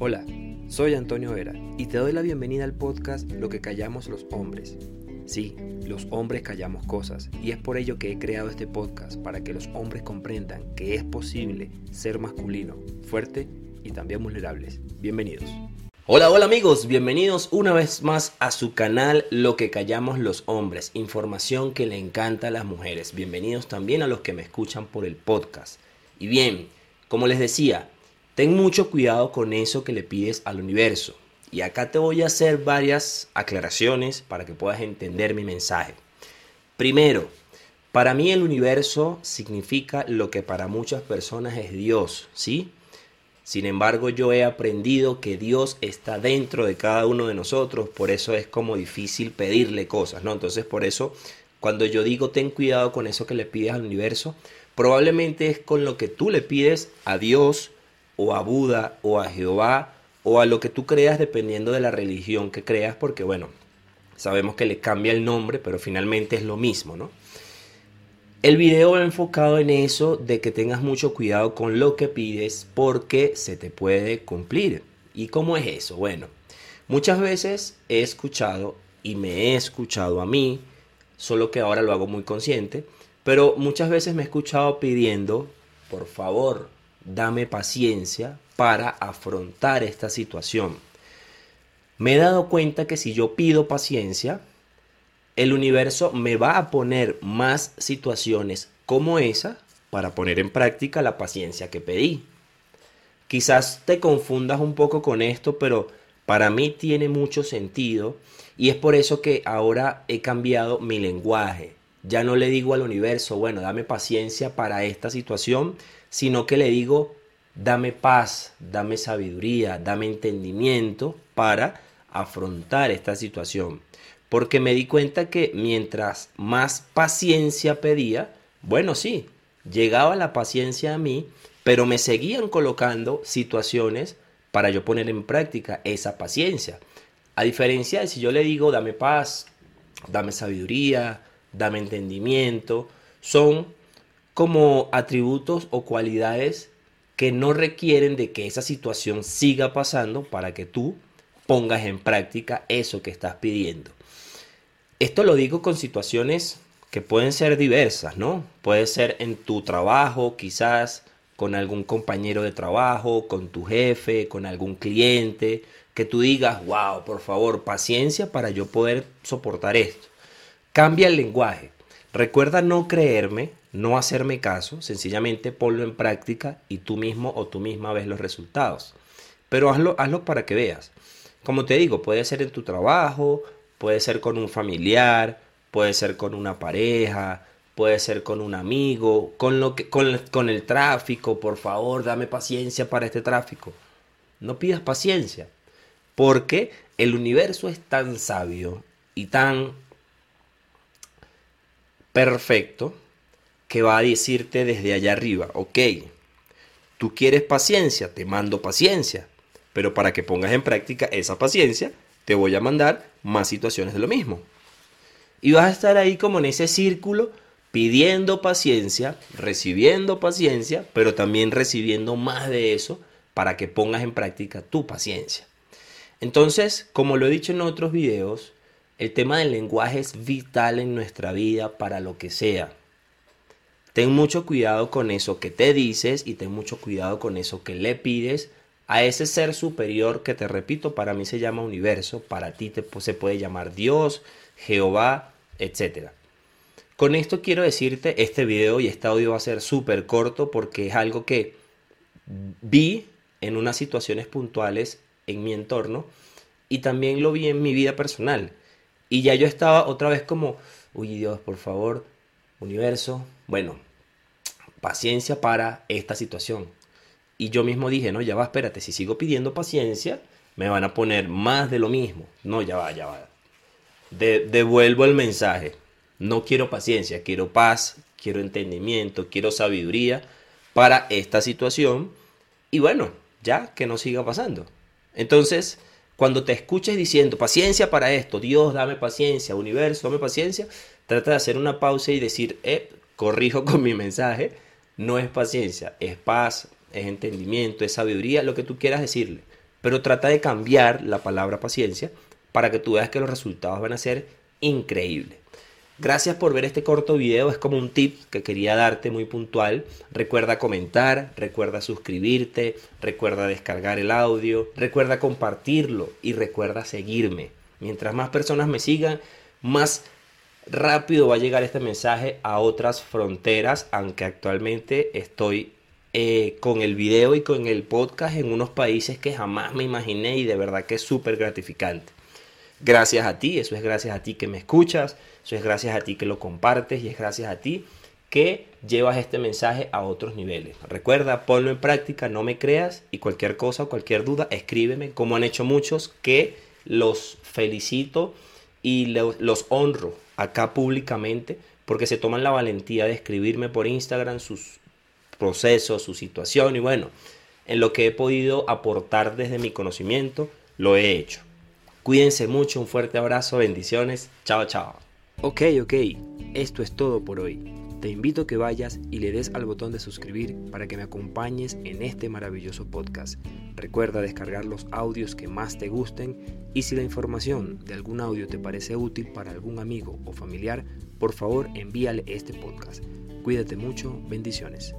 Hola, soy Antonio Vera y te doy la bienvenida al podcast Lo que callamos los hombres. Sí, los hombres callamos cosas y es por ello que he creado este podcast para que los hombres comprendan que es posible ser masculino, fuerte y también vulnerables. Bienvenidos. Hola, hola amigos, bienvenidos una vez más a su canal Lo que callamos los hombres, información que le encanta a las mujeres. Bienvenidos también a los que me escuchan por el podcast. Y bien, como les decía, ten mucho cuidado con eso que le pides al universo. Y acá te voy a hacer varias aclaraciones para que puedas entender mi mensaje. Primero, para mí el universo significa lo que para muchas personas es Dios, ¿sí? Sin embargo, yo he aprendido que Dios está dentro de cada uno de nosotros, por eso es como difícil pedirle cosas, ¿no? Entonces, por eso, cuando yo digo ten cuidado con eso que le pides al universo, probablemente es con lo que tú le pides a Dios o a Buda o a Jehová o a lo que tú creas dependiendo de la religión que creas, porque bueno, sabemos que le cambia el nombre, pero finalmente es lo mismo, ¿no? El video va enfocado en eso de que tengas mucho cuidado con lo que pides porque se te puede cumplir. ¿Y cómo es eso? Bueno, muchas veces he escuchado y me he escuchado a mí, solo que ahora lo hago muy consciente, pero muchas veces me he escuchado pidiendo, por favor, dame paciencia para afrontar esta situación. Me he dado cuenta que si yo pido paciencia, el universo me va a poner más situaciones como esa para poner en práctica la paciencia que pedí. Quizás te confundas un poco con esto, pero para mí tiene mucho sentido y es por eso que ahora he cambiado mi lenguaje. Ya no le digo al universo, bueno, dame paciencia para esta situación, sino que le digo, dame paz, dame sabiduría, dame entendimiento para afrontar esta situación porque me di cuenta que mientras más paciencia pedía, bueno, sí, llegaba la paciencia a mí, pero me seguían colocando situaciones para yo poner en práctica esa paciencia. A diferencia de si yo le digo, dame paz, dame sabiduría, dame entendimiento, son como atributos o cualidades que no requieren de que esa situación siga pasando para que tú pongas en práctica eso que estás pidiendo. Esto lo digo con situaciones que pueden ser diversas, ¿no? Puede ser en tu trabajo, quizás con algún compañero de trabajo, con tu jefe, con algún cliente, que tú digas, wow, por favor, paciencia para yo poder soportar esto. Cambia el lenguaje. Recuerda no creerme, no hacerme caso, sencillamente ponlo en práctica y tú mismo o tú misma ves los resultados. Pero hazlo, hazlo para que veas. Como te digo, puede ser en tu trabajo, Puede ser con un familiar, puede ser con una pareja, puede ser con un amigo, con, lo que, con, con el tráfico, por favor, dame paciencia para este tráfico. No pidas paciencia, porque el universo es tan sabio y tan perfecto que va a decirte desde allá arriba, ok, tú quieres paciencia, te mando paciencia, pero para que pongas en práctica esa paciencia, te voy a mandar más situaciones de lo mismo. Y vas a estar ahí como en ese círculo pidiendo paciencia, recibiendo paciencia, pero también recibiendo más de eso para que pongas en práctica tu paciencia. Entonces, como lo he dicho en otros videos, el tema del lenguaje es vital en nuestra vida para lo que sea. Ten mucho cuidado con eso que te dices y ten mucho cuidado con eso que le pides a ese ser superior que te repito, para mí se llama universo, para ti se puede llamar Dios, Jehová, etc. Con esto quiero decirte, este video y este audio va a ser súper corto porque es algo que vi en unas situaciones puntuales en mi entorno y también lo vi en mi vida personal. Y ya yo estaba otra vez como, uy Dios, por favor, universo, bueno, paciencia para esta situación y yo mismo dije, no, ya va, espérate, si sigo pidiendo paciencia, me van a poner más de lo mismo. No, ya va, ya va. devuelvo el mensaje. No quiero paciencia, quiero paz, quiero entendimiento, quiero sabiduría para esta situación. Y bueno, ya que no siga pasando. Entonces, cuando te escuches diciendo paciencia para esto, Dios, dame paciencia, universo, dame paciencia, trata de hacer una pausa y decir, eh, corrijo con mi mensaje, no es paciencia, es paz, es entendimiento, es sabiduría, lo que tú quieras decirle. pero trata de cambiar la palabra paciencia para que tú veas que los resultados van a ser increíbles. Gracias por ver este corto video, es como un tip que quería darte muy puntual. Recuerda comentar, recuerda suscribirte, recuerda descargar el audio, recuerda compartirlo y recuerda seguirme. Mientras más personas me sigan, más rápido va a llegar este mensaje a otras fronteras, aunque actualmente estoy eh, con el video y con el podcast en unos países que jamás me imaginé y de verdad que es súper gratificante. Gracias a ti, eso es gracias a ti que me escuchas, es gracias a ti que lo compartes y es gracias a ti que llevas este mensaje a otros niveles. Recuerda, ponlo en práctica, no me creas y cualquier cosa o cualquier duda, escríbeme, como han hecho muchos, que los felicito y los honro acá públicamente porque se toman la valentía de escribirme por Instagram sus procesos, su situación y bueno, en lo que he podido aportar desde mi conocimiento, lo he hecho. Cuídense mucho, un fuerte abrazo, bendiciones, chao chao. Ok, ok, esto es todo por hoy. Te invito a que vayas y le des al botón de suscribir para que me acompañes en este maravilloso podcast. Recuerda descargar los audios que más te gusten y si la información de algún audio te parece útil para algún amigo o familiar, por favor envíale este podcast. Cuídate mucho, bendiciones.